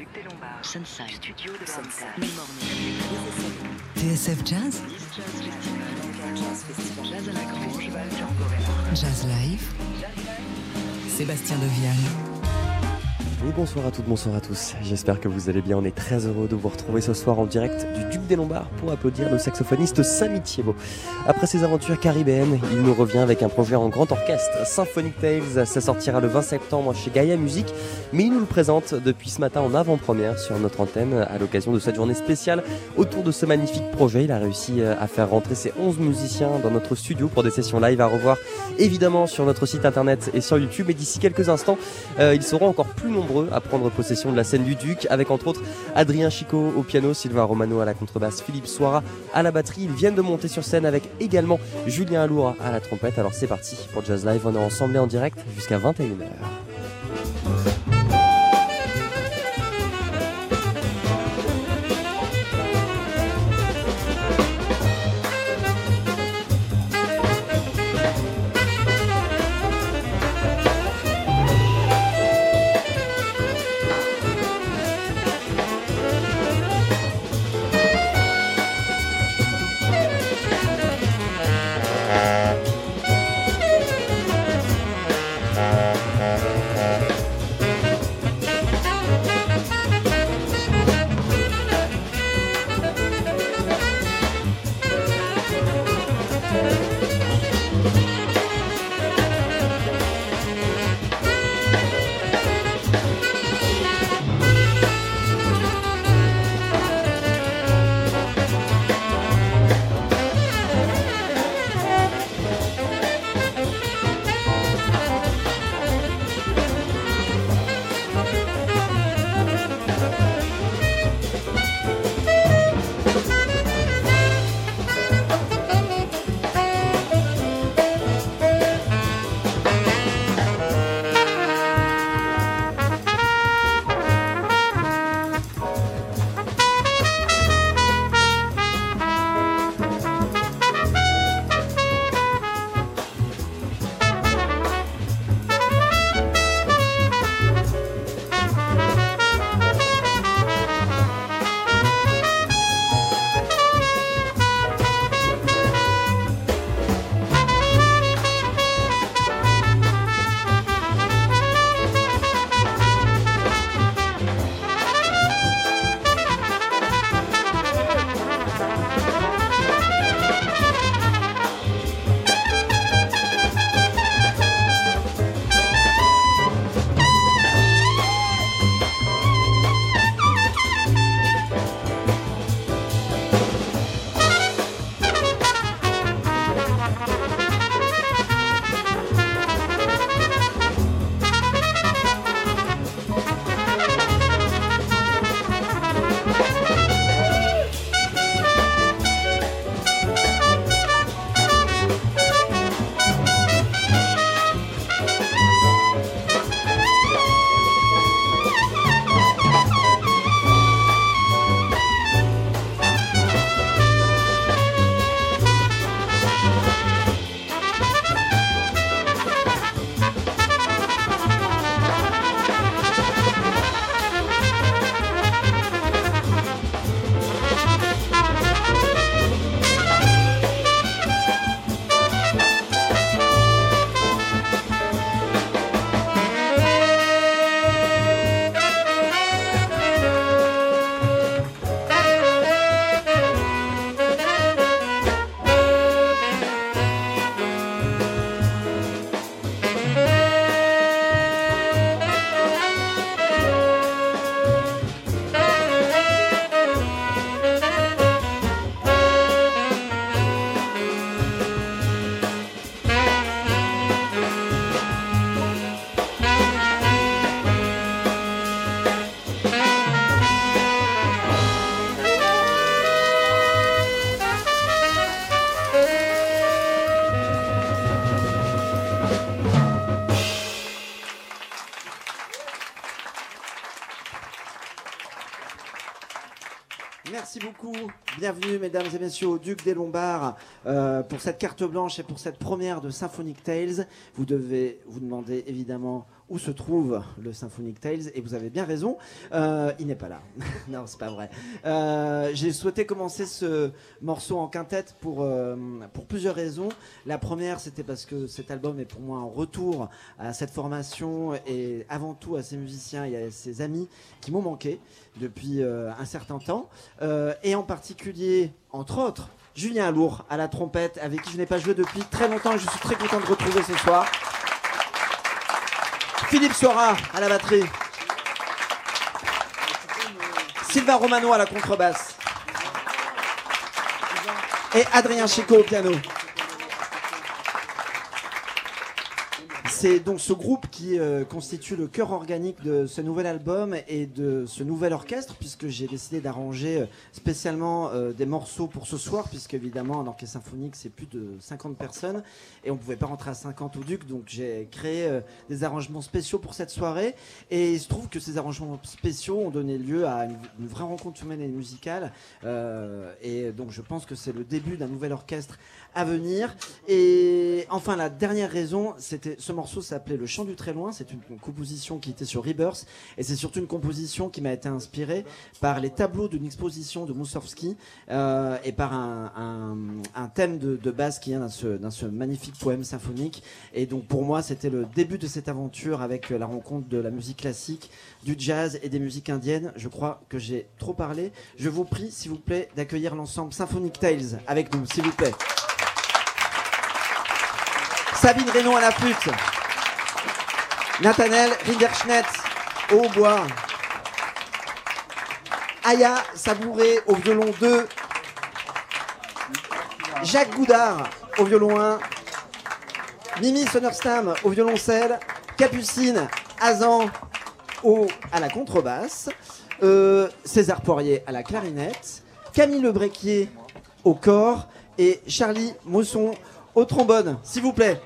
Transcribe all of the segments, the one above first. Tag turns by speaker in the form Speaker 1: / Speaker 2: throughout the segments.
Speaker 1: Duc des Lombards. Sunside. Studio de Sunside.
Speaker 2: TSF Jazz
Speaker 1: Jazz à la Grange. Django Reinhardt.
Speaker 2: Jazz Live Sébastien Devial
Speaker 3: Et bonsoir à toutes, bonsoir à tous. J'espère que vous allez bien. On est très heureux de vous retrouver ce soir en direct du Duc des Lombards pour applaudir le saxophoniste Samy Thiebaud. Après ses aventures caribéennes, il nous revient avec un projet en grand orchestre, Symphonic Tales. Ça sortira le 20 septembre chez Gaia Music, mais il nous le présente depuis ce matin en avant-première sur notre antenne à l'occasion de cette journée spéciale autour de ce magnifique projet. Il a réussi euh, à faire rentrer ses 11 musiciens dans notre studio pour des sessions live à revoir évidemment sur notre site internet et sur YouTube. Et d'ici quelques instants, euh, ils seront encore plus nombreux à prendre possession de la scène du Duc, avec entre autres Adrien Chico au piano, Sylvain Romano à la contrebasse, Philippe Soira à la batterie. Ils viennent de monter sur scène avec également Julien Aloura à la trompette. Alors c'est parti pour Jazz Live, on est ensemble et en direct jusqu'à 21h.
Speaker 4: Merci beaucoup. Bienvenue, mesdames et messieurs, au Duc des Lombards euh, pour cette carte blanche et pour cette première de Symphonic Tales. Vous devez vous demander évidemment où se trouve le Symphonic Tales et vous avez bien raison, euh, il n'est pas là. non, c'est pas vrai. Euh, J'ai souhaité commencer ce morceau en quintette pour, euh, pour plusieurs raisons. La première, c'était parce que cet album est pour moi un retour à cette formation et avant tout à ces musiciens et à ces amis qui m'ont manqué depuis un certain temps. Et en particulier, entre autres, Julien Alour à la trompette, avec qui je n'ai pas joué depuis très longtemps et je suis très content de retrouver ce soir. Philippe Sora à la batterie. Sylvain Romano à la contrebasse. Et Adrien Chico au piano. C'est donc ce groupe qui euh, constitue le cœur organique de ce nouvel album et de ce nouvel orchestre, puisque j'ai décidé d'arranger euh, spécialement euh, des morceaux pour ce soir, puisque évidemment un orchestre symphonique c'est plus de 50 personnes et on pouvait pas rentrer à 50 au Duc, donc j'ai créé des arrangements spéciaux pour cette soirée. Et il se trouve que ces arrangements spéciaux ont donné lieu à une, vraie rencontre humaine et musicale. Et donc je pense que c'est le début d'un nouvel orchestre à venir. Et enfin, la dernière raison, c'était ce morceau s'appelait Le Chant du Très Loin. C'est une, composition qui était sur Rebirth. Et c'est surtout une composition qui m'a été inspirée par les tableaux d'une exposition de Moussorgsky euh, et par un, thème de, de base qui vient d'un ce, d'un ce magnifique poème symphonique. Et donc pour moi, c'était le début de cette aventure avec la rencontre de la musique classique, du jazz et des musiques indiennes. Je crois que j'ai trop parlé. Je vous prie, s'il vous plaît, d'accueillir l'ensemble Symphonic Tales avec nous, s'il vous plaît. Sabine Reynaud à la flûte. Nathanaël Rinderschnett au hautbois. Aya Sabouré au violon 2. Jacques Goudard au violon 1. Mimi Sonnerstam au violoncelle. Capucine Azan au, à la contrebasse. Euh, César Poirier à la clarinette. Camille Lebréquier au corps. Et Charlie Mousson au trombone, s'il vous plaît.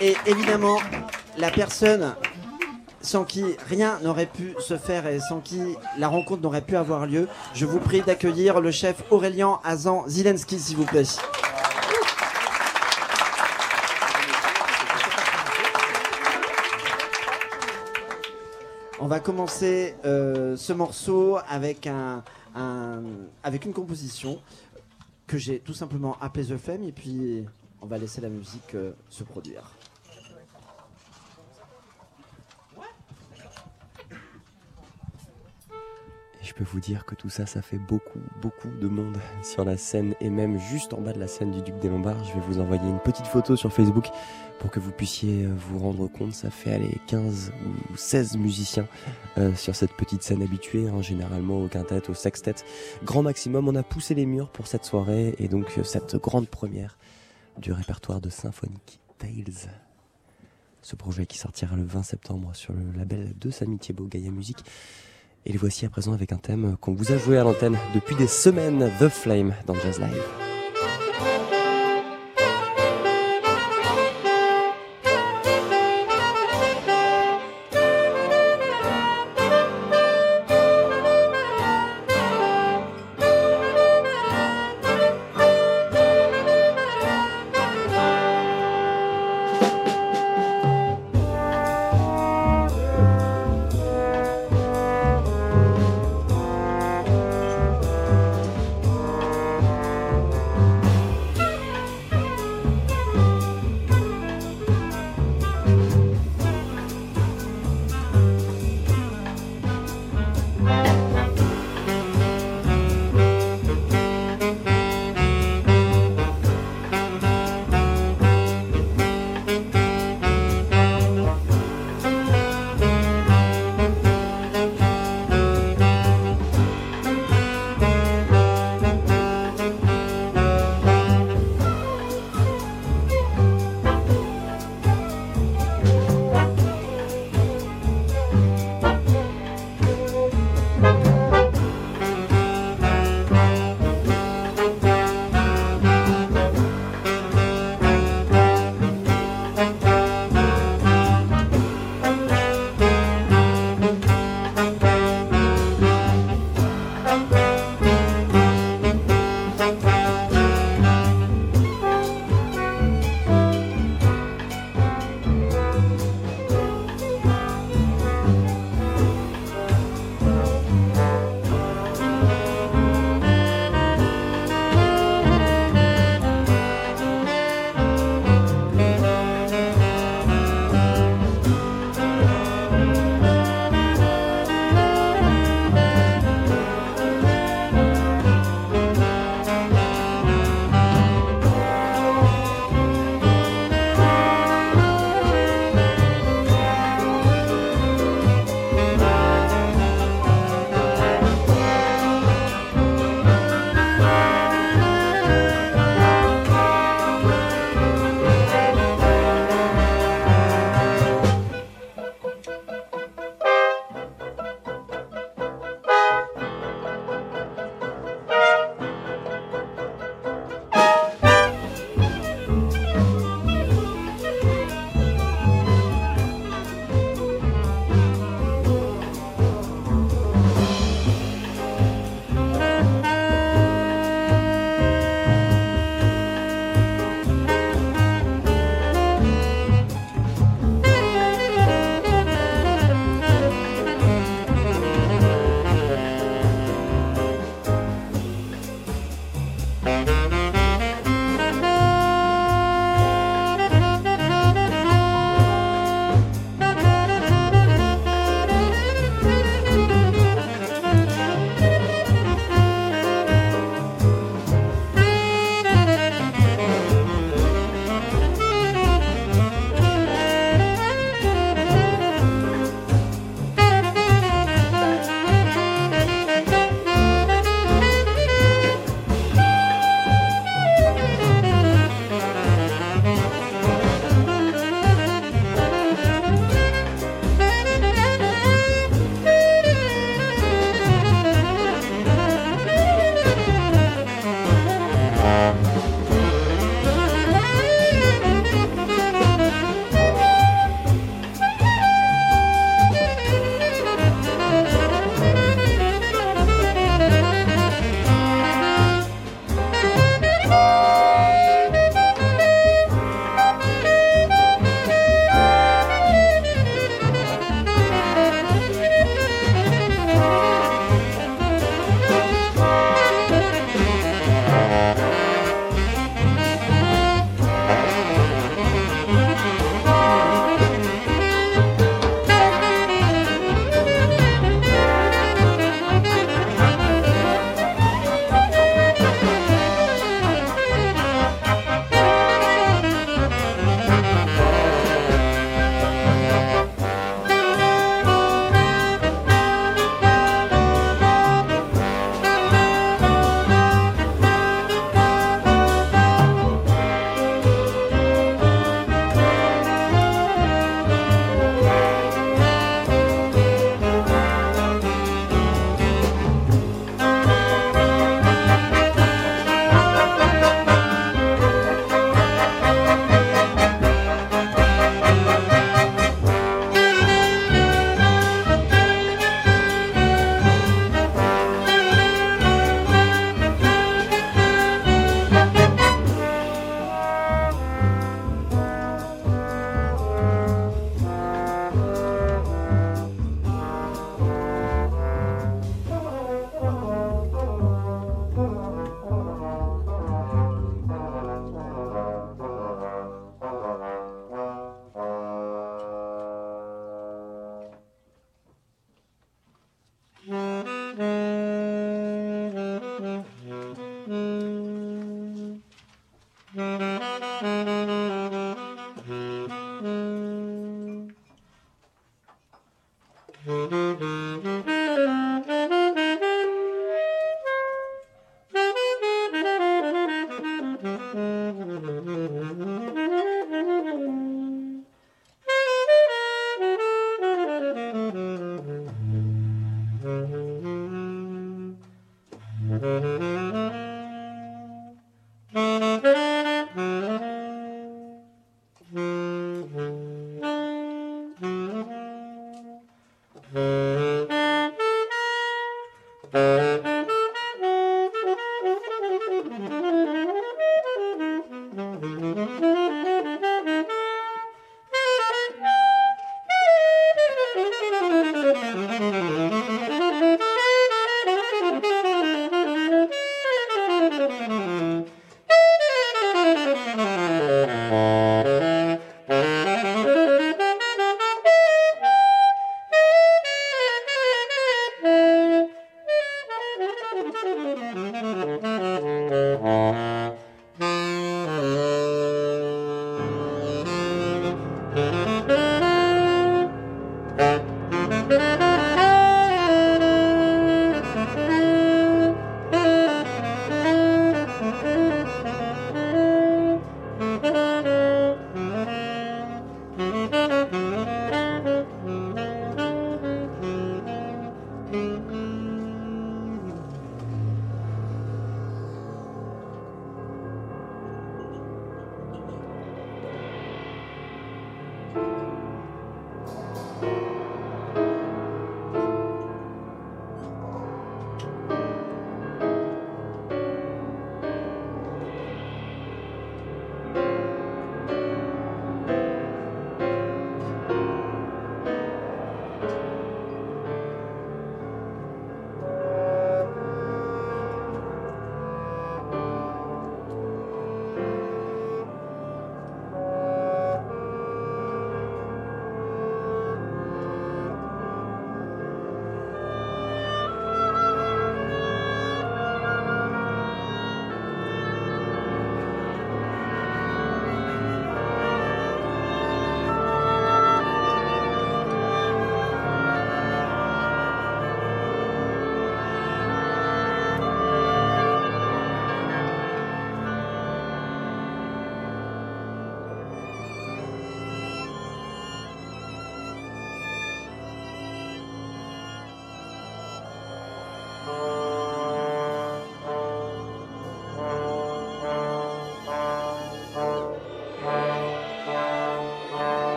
Speaker 4: Et évidemment, la personne sans qui rien n'aurait pu se faire et sans qui la rencontre n'aurait pu avoir lieu, je vous prie d'accueillir le chef Aurélien Azan Zilensky, s'il vous plaît. On va commencer euh, ce morceau avec, un, avec une composition que j'ai tout simplement appelée The Flame et puis on va laisser la musique euh, se produire.
Speaker 3: Je peux vous dire que tout ça, ça fait beaucoup, beaucoup de monde sur la scène et même juste en bas de la scène du Duc des Lombards. Je vais vous envoyer une petite photo sur Facebook pour que vous puissiez euh, vous rendre compte. Ça fait aller 15 ou 16 musiciens euh, sur cette petite scène habituée, hein, généralement au quintet, au sextet. Grand maximum, on a poussé les murs pour cette soirée et donc euh, cette grande première du répertoire de Symphonic Tales. Ce projet qui sortira le 20 septembre sur le label de Samy Thiebaud, Gaia Musique. Et les voici à présent avec un thème qu'on vous a joué à l'antenne depuis des semaines, The Flame dans Jazz Live.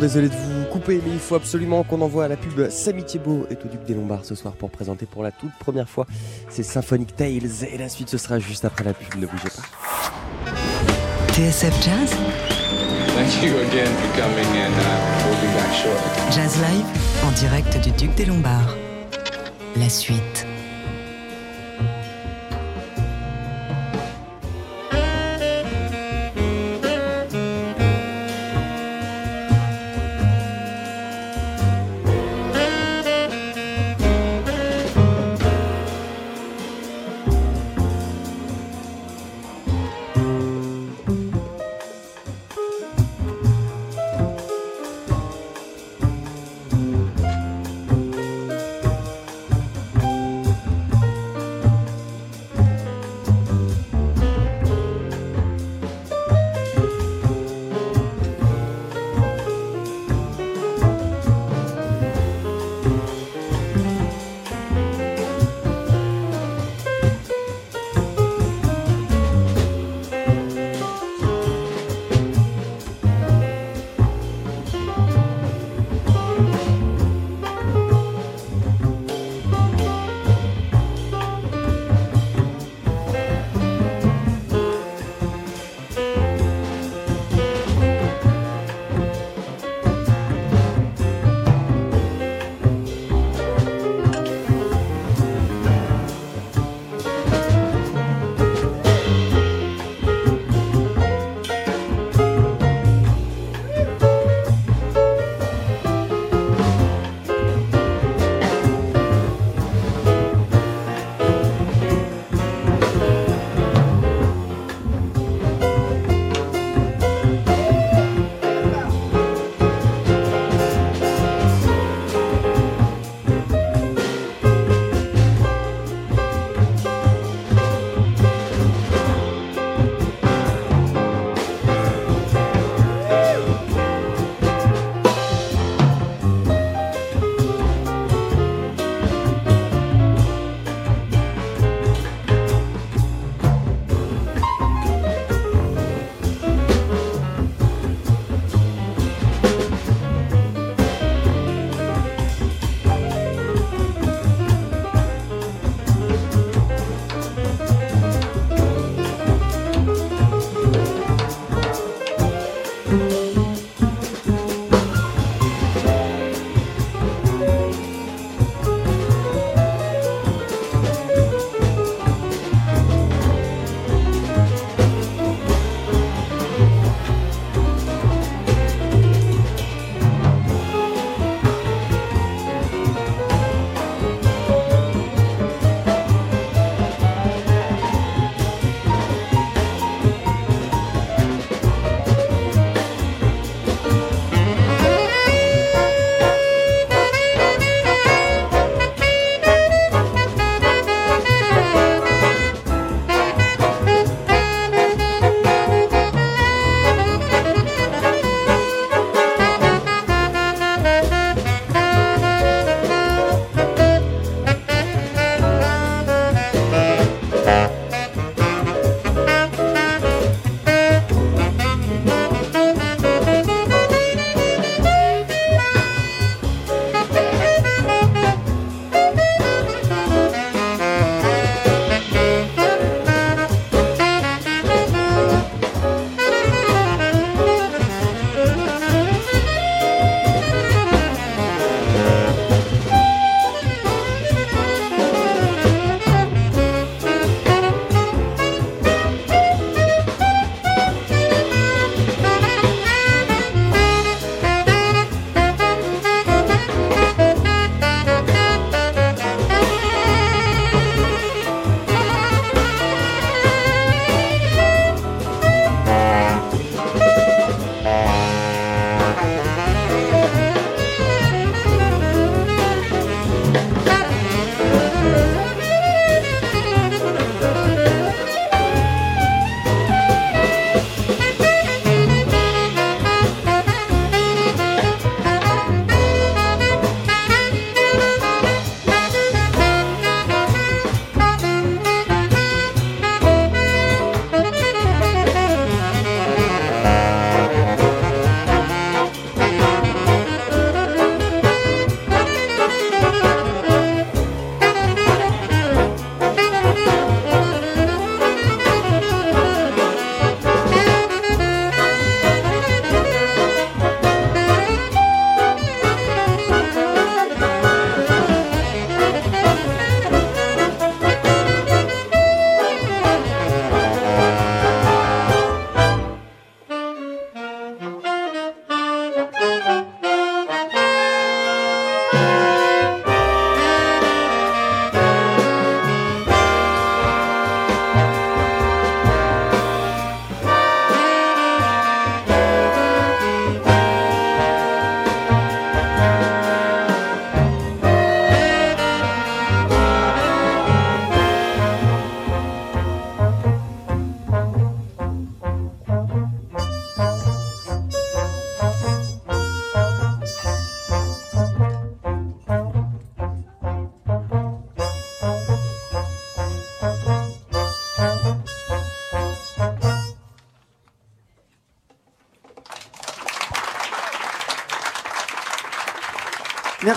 Speaker 3: Désolé de vous couper, mais il faut absolument qu'on envoie à la pub Samy Thiebaud et au Duc des Lombards ce soir pour présenter pour la toute première fois ces Symphonic Tales. Et la suite, ce sera juste après la pub, ne bougez pas.
Speaker 2: TSF Jazz,
Speaker 5: Thank you again for coming and uh, we'll be back shortly.
Speaker 2: Jazz Live, en direct du Duc des Lombards. La suite.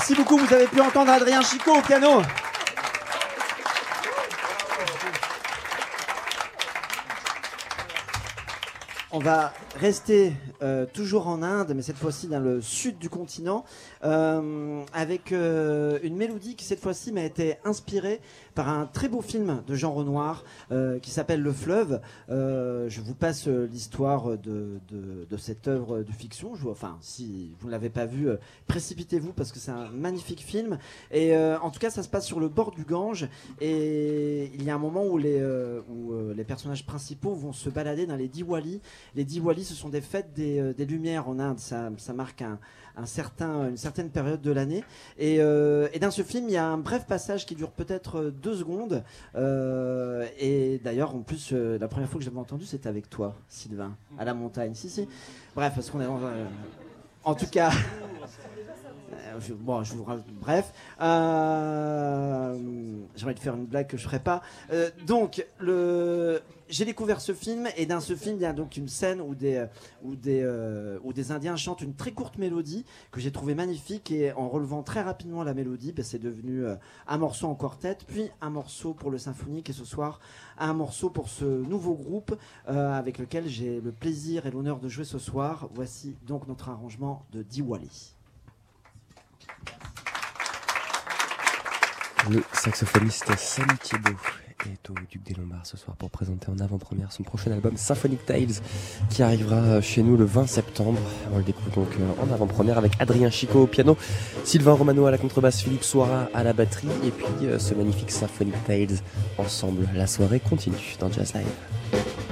Speaker 4: Merci beaucoup. Vous avez pu entendre Adrien Chicot au piano. On va rester euh, toujours en Inde, mais cette fois-ci dans le sud du continent, euh, avec euh, une mélodie qui cette fois-ci m'a été inspirée par un très beau film de Jean Renoir qui s'appelle Le Fleuve. Je vous passe l'histoire de, cette œuvre de fiction. Enfin, si vous ne l'avez pas vu, précipitez-vous parce que c'est un magnifique film. Et en tout cas, ça se passe sur le bord du Gange. Et il y a un moment où les personnages principaux vont se balader dans les Diwali. Les Diwali, ce sont des fêtes des, euh, des Lumières en Inde. Ça, marque un, certain, une certaine période de l'année. Et, euh, dans ce film, il y a un bref passage qui dure peut-être euh, deux secondes. Et d'ailleurs, en plus, la première fois que j'avais entendu, c'était avec toi, Sylvain, à la montagne. Si, si. Bref, parce qu'on est dans un- En tout cas. Bon, je vous bref, euh, j'ai envie de faire une blague que je ferai pas. Donc, le, j'ai découvert ce film et dans ce film, il y a donc une scène où des, euh, où des, euh, où des Indiens chantent une très courte mélodie que j'ai trouvé magnifique et en relevant très rapidement la mélodie, ben, c'est devenu euh, un morceau en quartet, puis un morceau pour le symphonique et ce soir un morceau pour ce nouveau groupe avec lequel j'ai le plaisir et l'honneur de jouer ce soir. Voici donc notre arrangement de Diwali.
Speaker 3: Le saxophoniste Samy Thiebaud est au Duc des Lombards ce soir pour présenter en avant-première son prochain album Symphonic Tales qui arrivera chez nous le 20 septembre. On le découvre donc euh, en avant-première avec Adrien Chico au piano, Sylvain Romano à la contrebasse, Philippe Soira à la batterie et puis euh, ce magnifique Symphonic Tales ensemble. La soirée continue dans Jazz Live.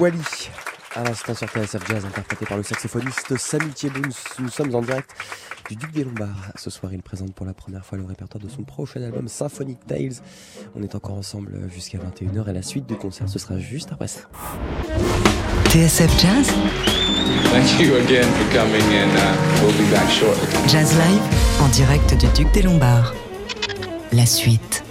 Speaker 3: Wali. À l'instant sur TSF Jazz, interprété par le saxophoniste Samy Thiebaud. Nous, nous sommes en direct du Duc des Lombards. Ce soir, il présente pour la première fois le répertoire de son prochain album Symphonic Tales. On est encore ensemble jusqu'à 21h et la suite du concert, ce sera juste après ça.
Speaker 2: TSF Jazz,
Speaker 5: Thank you again for coming, and uh, we'll be back shortly.
Speaker 2: Jazz Live, en direct du Duc des Lombards. La suite.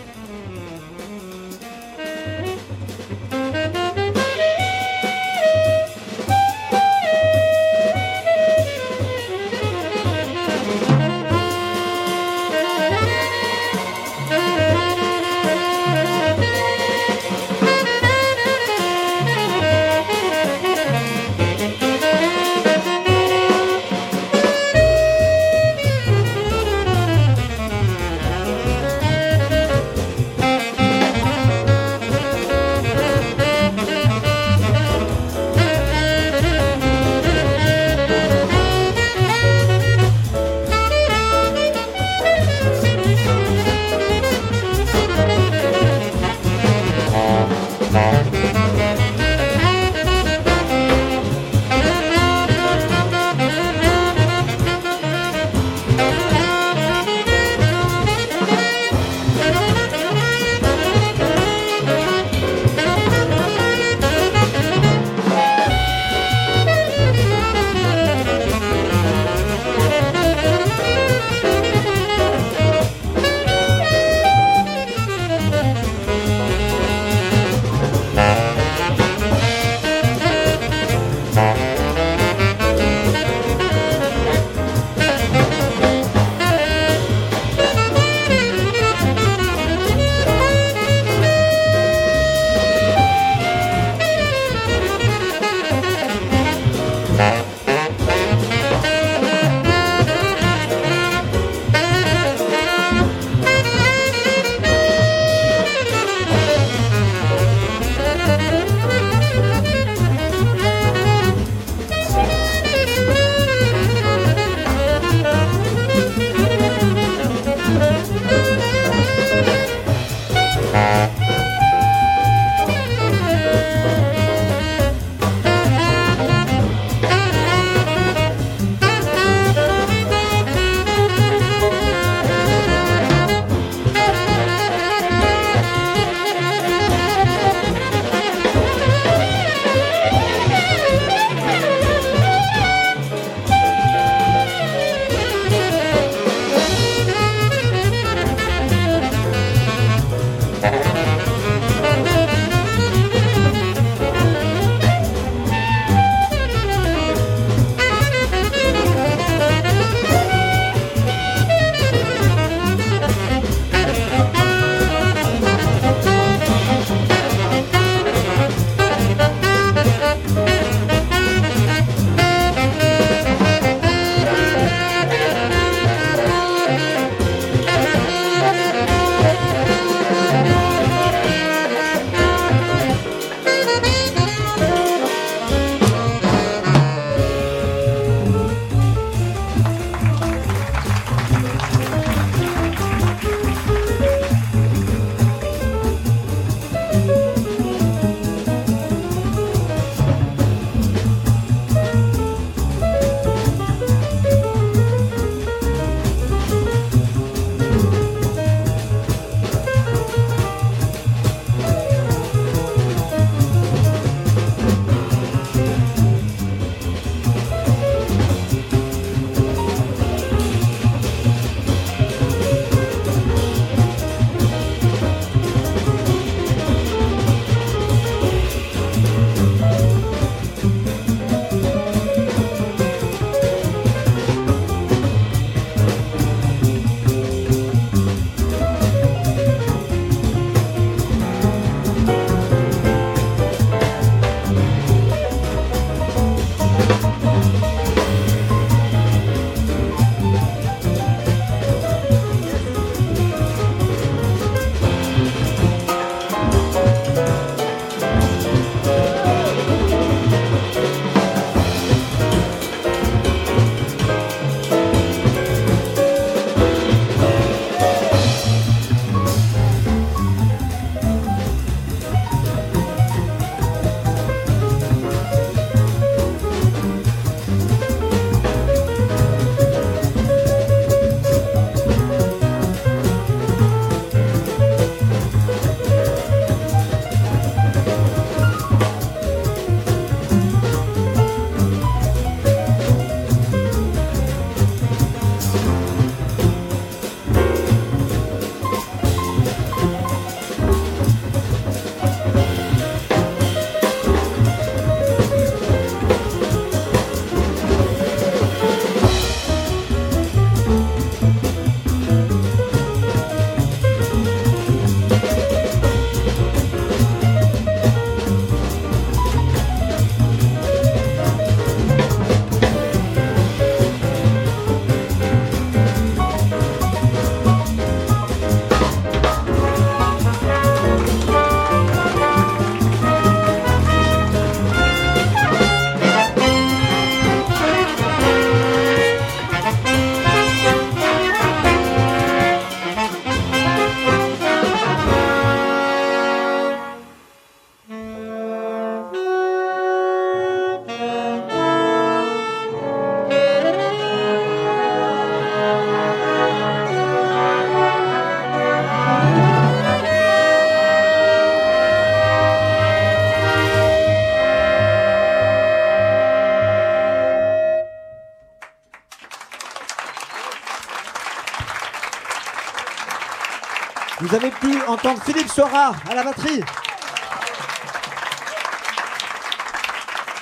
Speaker 4: Entendre Philippe Sora à la batterie.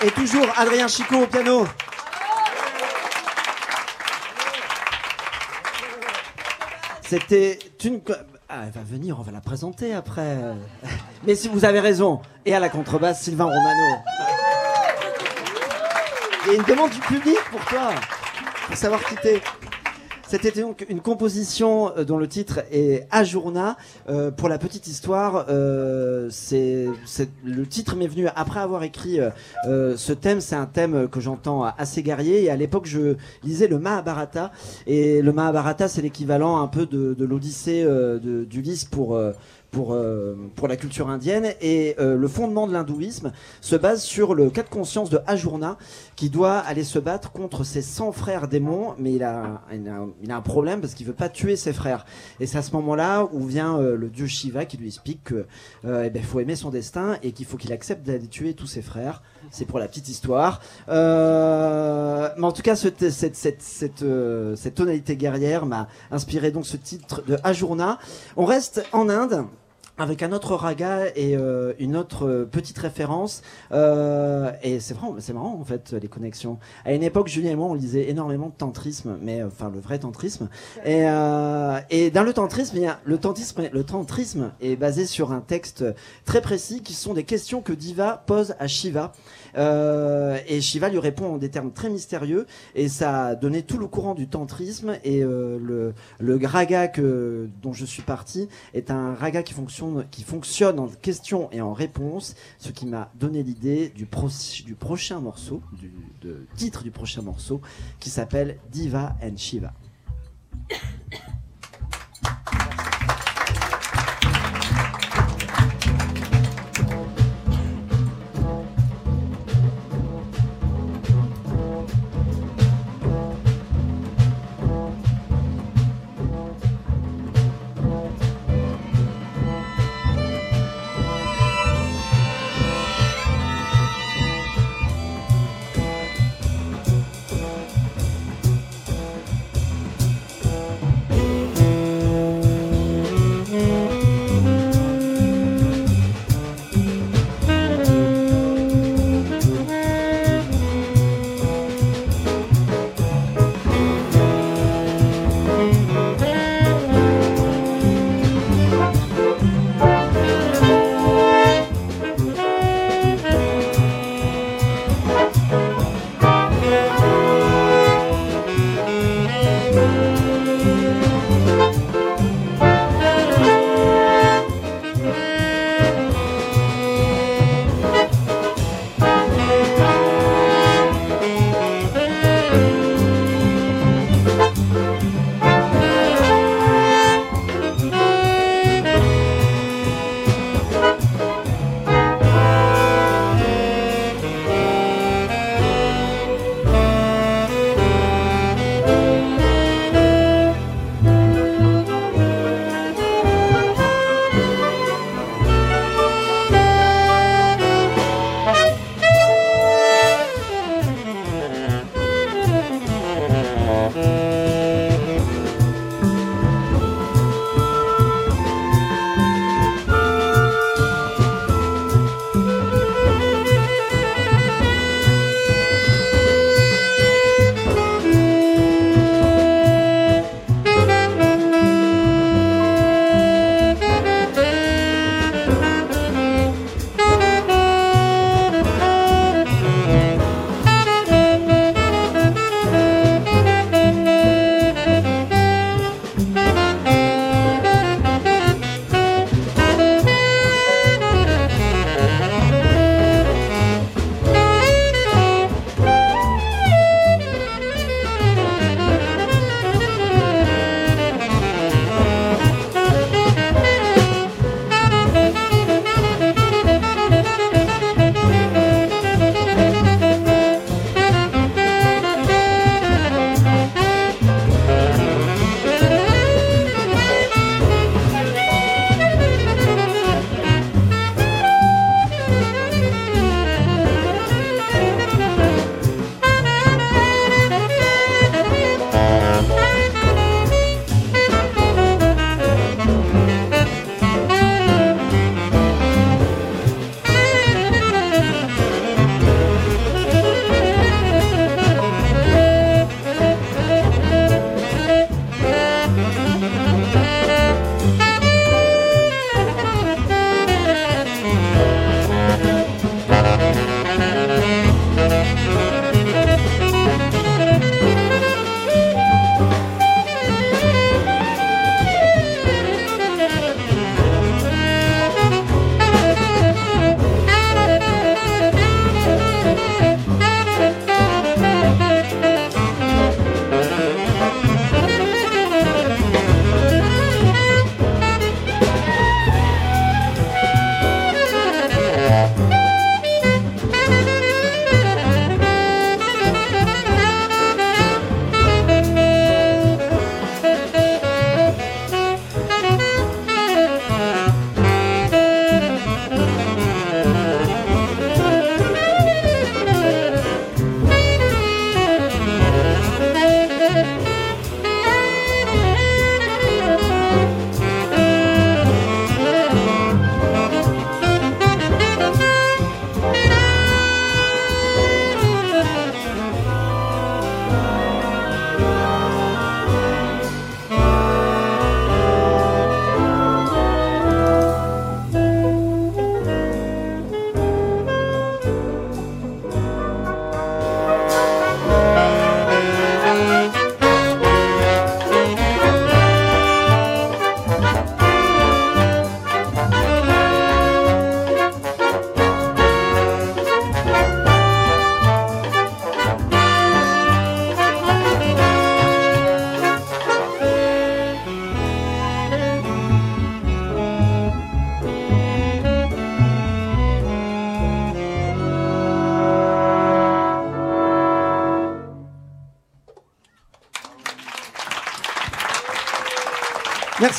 Speaker 4: Et toujours Adrien Chicot au piano. C'était une. Ah, elle va venir, on va la présenter après. Mais si vous avez raison. Et à la contrebasse, Sylvain Romano. Il y a une demande du public pour toi, pour savoir quitter. C'était donc une composition euh, dont le titre est Ajourna. Euh, pour la petite histoire, euh, c'est le titre m'est venu après avoir écrit euh, euh, ce thème. C'est un thème que j'entends assez guerrier. Et à l'époque, je lisais le Mahabharata. Et le Mahabharata, c'est l'équivalent un peu de, de l'Odyssée euh, d'Ulysse pour pour, euh, pour la culture indienne. Et euh, le fondement de l'hindouisme se base sur le cas de conscience de Ajourna, qui doit aller se battre contre ses 100 frères démons, mais il a, il a, un problème parce qu'il veut pas tuer ses frères. Et c'est à ce moment-là où vient euh, le dieu Shiva qui lui explique que euh, eh ben, faut aimer son destin et qu'il faut qu'il accepte d'aller tuer tous ses frères. C'est pour la petite histoire. Mais en tout cas, ce- cette, cette, cette, cette tonalité guerrière m'a inspiré donc ce titre de Ajourna. On reste en Inde avec un autre raga et euh, une autre euh, petite référence. Euh, et c'est vraiment, c'est marrant en fait les connexions. À une époque, Julien et moi, on lisait énormément de tantrisme, mais euh, enfin le vrai tantrisme. Et, euh, et dans le tantrisme, il y a, le tantrisme, le tantrisme est basé sur un texte très précis qui sont des questions que Diva pose à Shiva. Euh, et Shiva lui répond en des termes très mystérieux et ça a donné tout le courant du tantrisme et euh, le, le raga que, dont je suis parti est un raga qui fonctionne, qui fonctionne en questions et en réponses, ce qui m'a donné l'idée du, du prochain morceau, du titre du prochain morceau, qui s'appelle Diva and Shiva.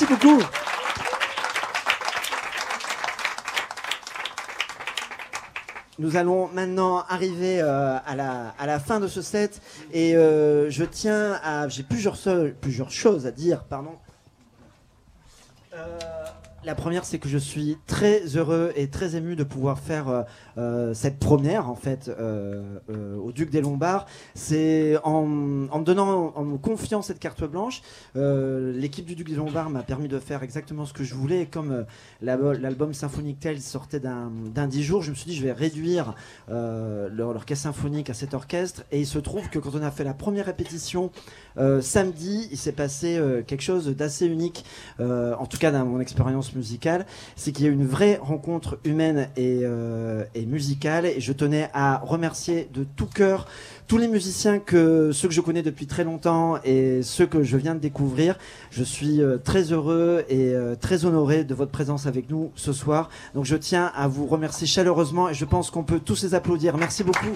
Speaker 4: Merci beaucoup. Nous allons maintenant arriver euh, à, la, fin de ce set et euh, je tiens à... J'ai plusieurs, plusieurs choses à dire, pardon. La première, c'est que je suis très heureux et très ému de pouvoir faire euh, euh, cette première, en fait, euh, au Duc des Lombards. C'est en, me donnant, en me confiant cette carte blanche, l'équipe du Duc des Lombards m'a permis de faire exactement ce que je voulais. Et comme l'album Symphonic Tales sortait d'un d'un 10 jours, je me suis dit, je vais réduire l'orchestre symphonique à cet orchestre. Et il se trouve que quand on a fait la première répétition samedi, il s'est passé quelque chose d'assez unique, en tout cas dans mon expérience c'est qu'il y a une vraie rencontre humaine et, euh, et musicale. Et je tenais à remercier de tout cœur tous les musiciens que ceux que je connais depuis très longtemps et ceux que je viens de découvrir. Je suis euh, très heureux et euh, très honoré de votre présence avec nous ce soir. Donc je tiens à vous remercier chaleureusement et je pense qu'on peut tous les applaudir. Merci beaucoup.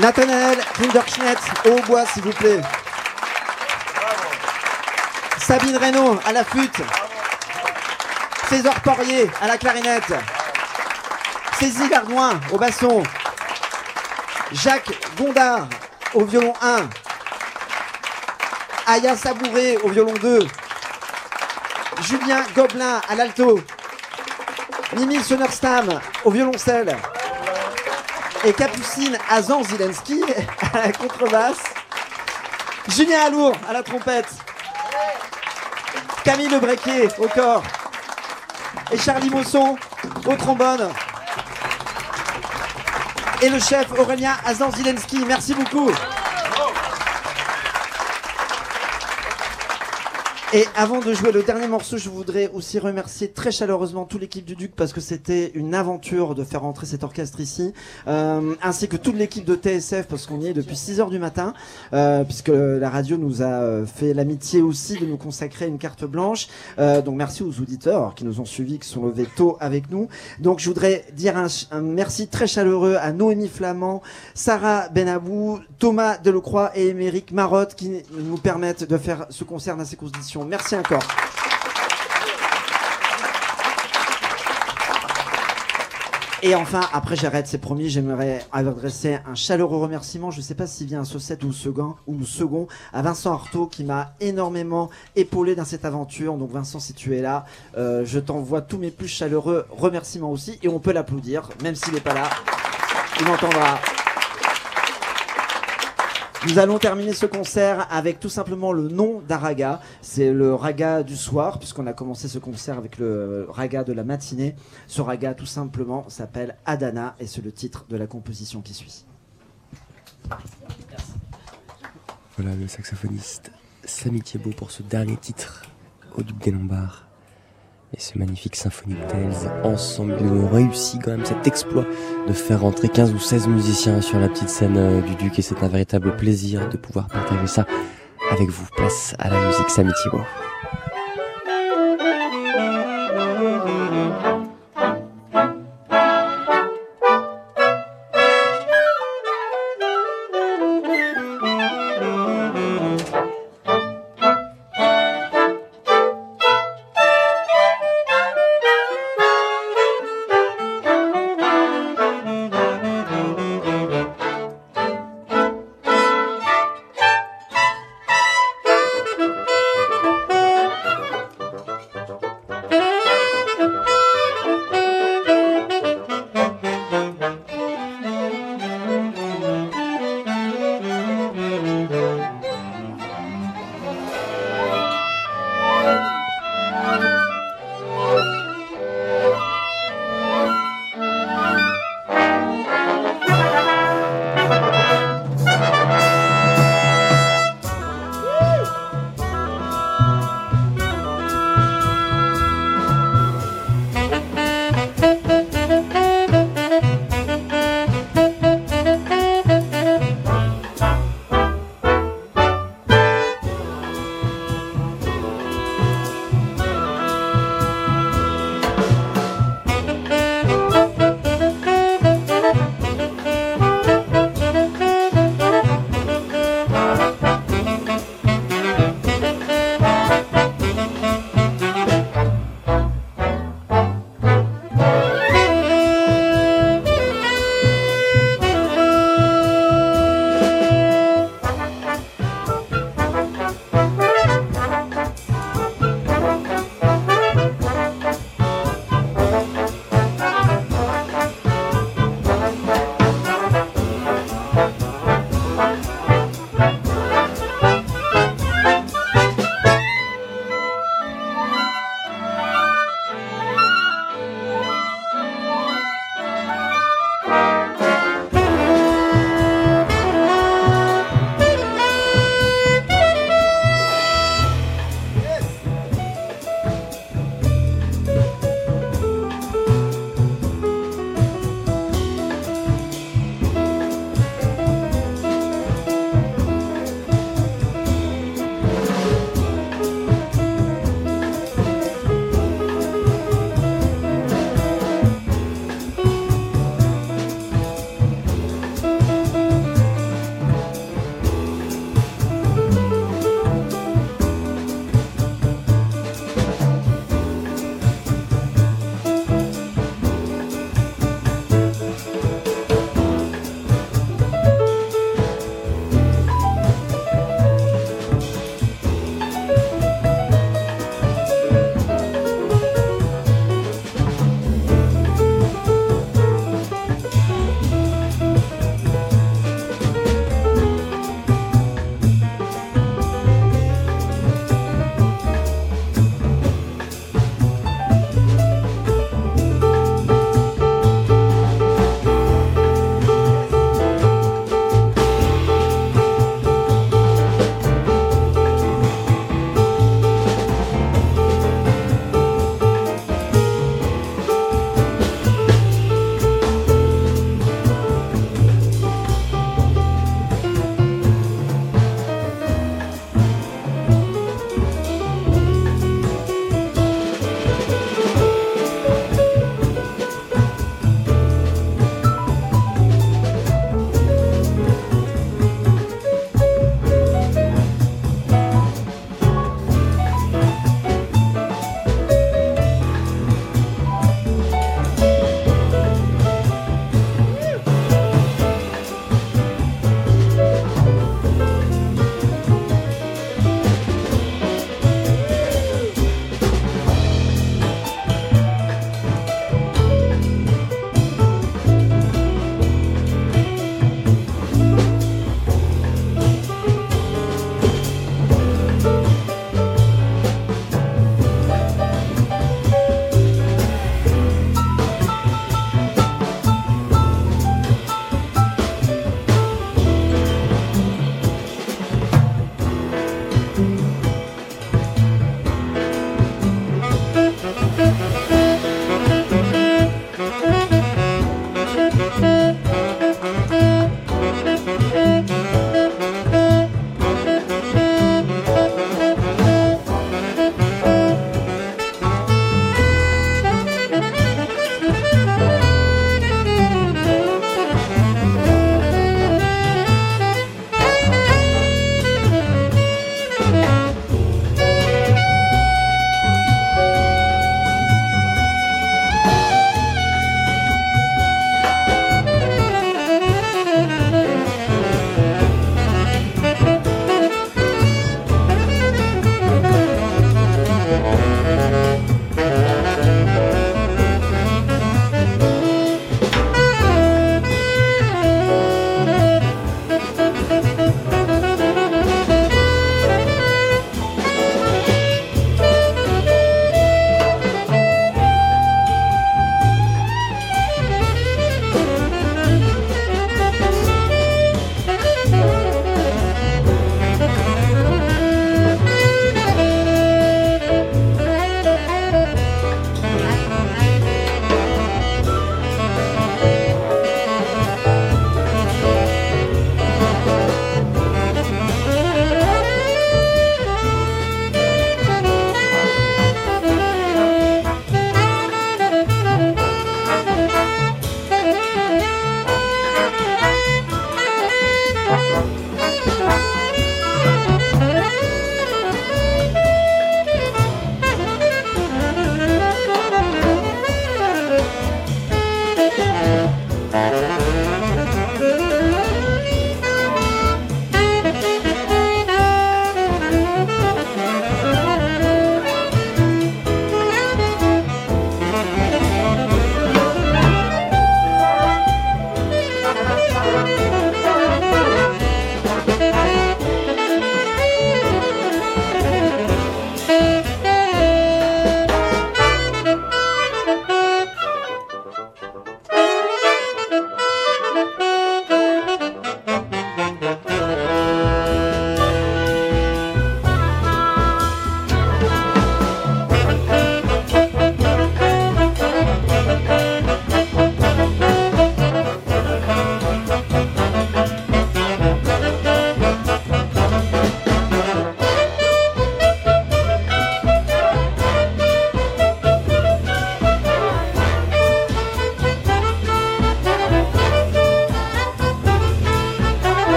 Speaker 4: Nathanaël Kinderschnett au hautbois, s'il vous plaît. Sabine Reynaud à la flûte. César Poirier à la clarinette. Cécile Ardouin au basson. Jacques Gondard au violon 1. Aya Sabouré au violon 2. Julien Gobelin à l'alto. Mimi Sonnerstam au violoncelle. Et Capucine Azan Zelensky à la contrebasse. Julien Alour à la trompette. Camille Lebrequet au corps. Et Charlie Mosson au trombone. Et le chef Aurélien Azan Zelensky. Merci beaucoup. Et avant de jouer le dernier morceau, je voudrais aussi remercier très chaleureusement toute l'équipe du Duc parce que c'était une aventure de faire rentrer cet orchestre ici, euh, ainsi que toute l'équipe de TSF parce qu'on y est depuis 6 heures du matin, euh, puisque la radio nous a euh, fait l'amitié aussi de nous consacrer une carte blanche. Euh, donc merci aux auditeurs qui nous ont suivis, qui sont levés tôt avec nous. Donc je voudrais dire un, un merci très chaleureux à Noémie Flamand, Sarah Benabou, Thomas Delecroix et Émeric Marotte qui nous permettent de faire ce concert dans ces conditions. Merci encore. Et enfin, après j'arrête, c'est promis, j'aimerais adresser un chaleureux remerciement, je ne sais pas s'il vient à Saucette ou second, second, à Vincent Artaud qui m'a énormément épaulé dans cette aventure. Donc Vincent, si tu es là, euh, je t'envoie tous mes plus chaleureux remerciements aussi, et on peut l'applaudir, même s'il n'est pas là, il entendra. Nous allons terminer ce concert avec tout simplement le nom d'Araga. C'est le raga du soir, puisqu'on a commencé ce concert avec le raga de la matinée. Ce raga, tout simplement, s'appelle Adana et c'est le titre de la composition qui suit.
Speaker 3: Voilà le saxophoniste Samy Thiebaud pour ce dernier titre au Duc des Lombards. Et ce magnifique Symphonic Tales ensemble. Ils ont réussi quand même cet exploit de faire rentrer 15 ou 16 musiciens sur la petite scène euh, du Duc et c'est un véritable plaisir de pouvoir partager ça avec vous. Place à la musique Samy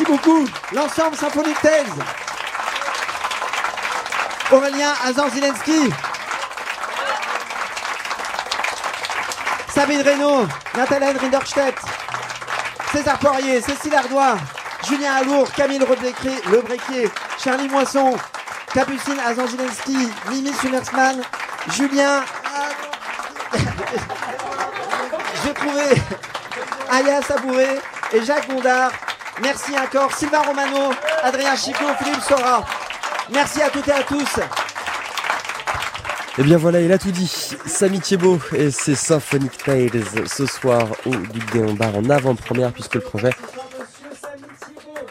Speaker 4: Merci beaucoup, l'ensemble symphonique Tales. Aurélien Azan-Zelensky. Sabine Reynaud, Nathalie Rinderstedt, César Poirier, Cécile Ardois, Julien Alour, Camille Lebréquier, Charlie Moisson, Capucine Azan-Zelensky, Mimi Summersman, Julien. J'ai trouvé Aya Sabouré et Jacques Gondard. Merci encore Sylvain Romano, Adrien Chicot, Philippe Sora. Merci à toutes et à tous.
Speaker 3: Et bien voilà, il a tout dit. Samy Thiebaud et ses Symphonic Tales ce soir au Duc des Lombards en avant-première puisque le projet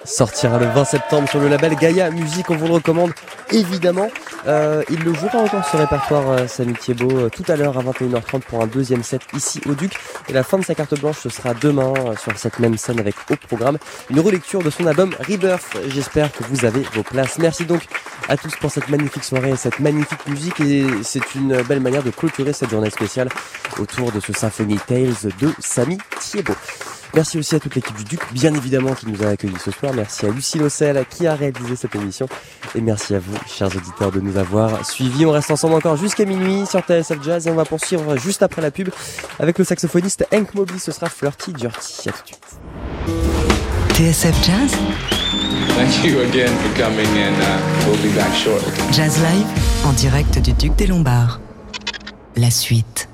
Speaker 3: sortira le 20 septembre sur le label Gaia Musique. On vous le recommande évidemment. Euh, il le jouera encore ce répertoire euh, Samy Thiebaud euh, tout à l'heure à 21h30 pour un deuxième set ici au Duc. Et la fin de sa carte blanche ce sera demain sur cette même scène avec au programme une relecture de son album Rebirth. J'espère que vous avez vos places. Merci donc à tous pour cette magnifique soirée et cette magnifique musique et c'est une belle manière de clôturer cette journée spéciale autour de ce Symphony Tales de Samy Thiebaud. Merci aussi à toute l'équipe du Duc, bien évidemment, qui nous a accueillis ce soir. Merci à Lucie Lossel qui a réalisé cette émission. Et merci à vous, chers auditeurs, de nous avoir suivis. On reste ensemble encore jusqu'à minuit sur TSF Jazz et on va poursuivre juste après la pub avec le saxophoniste Hank Mobley. Ce sera Flirty Dirty. À tout de suite.
Speaker 2: TSF Jazz,
Speaker 5: Thank you again for coming, and uh, we'll be back shortly.
Speaker 2: Jazz Live, en direct du Duc des Lombards. La suite.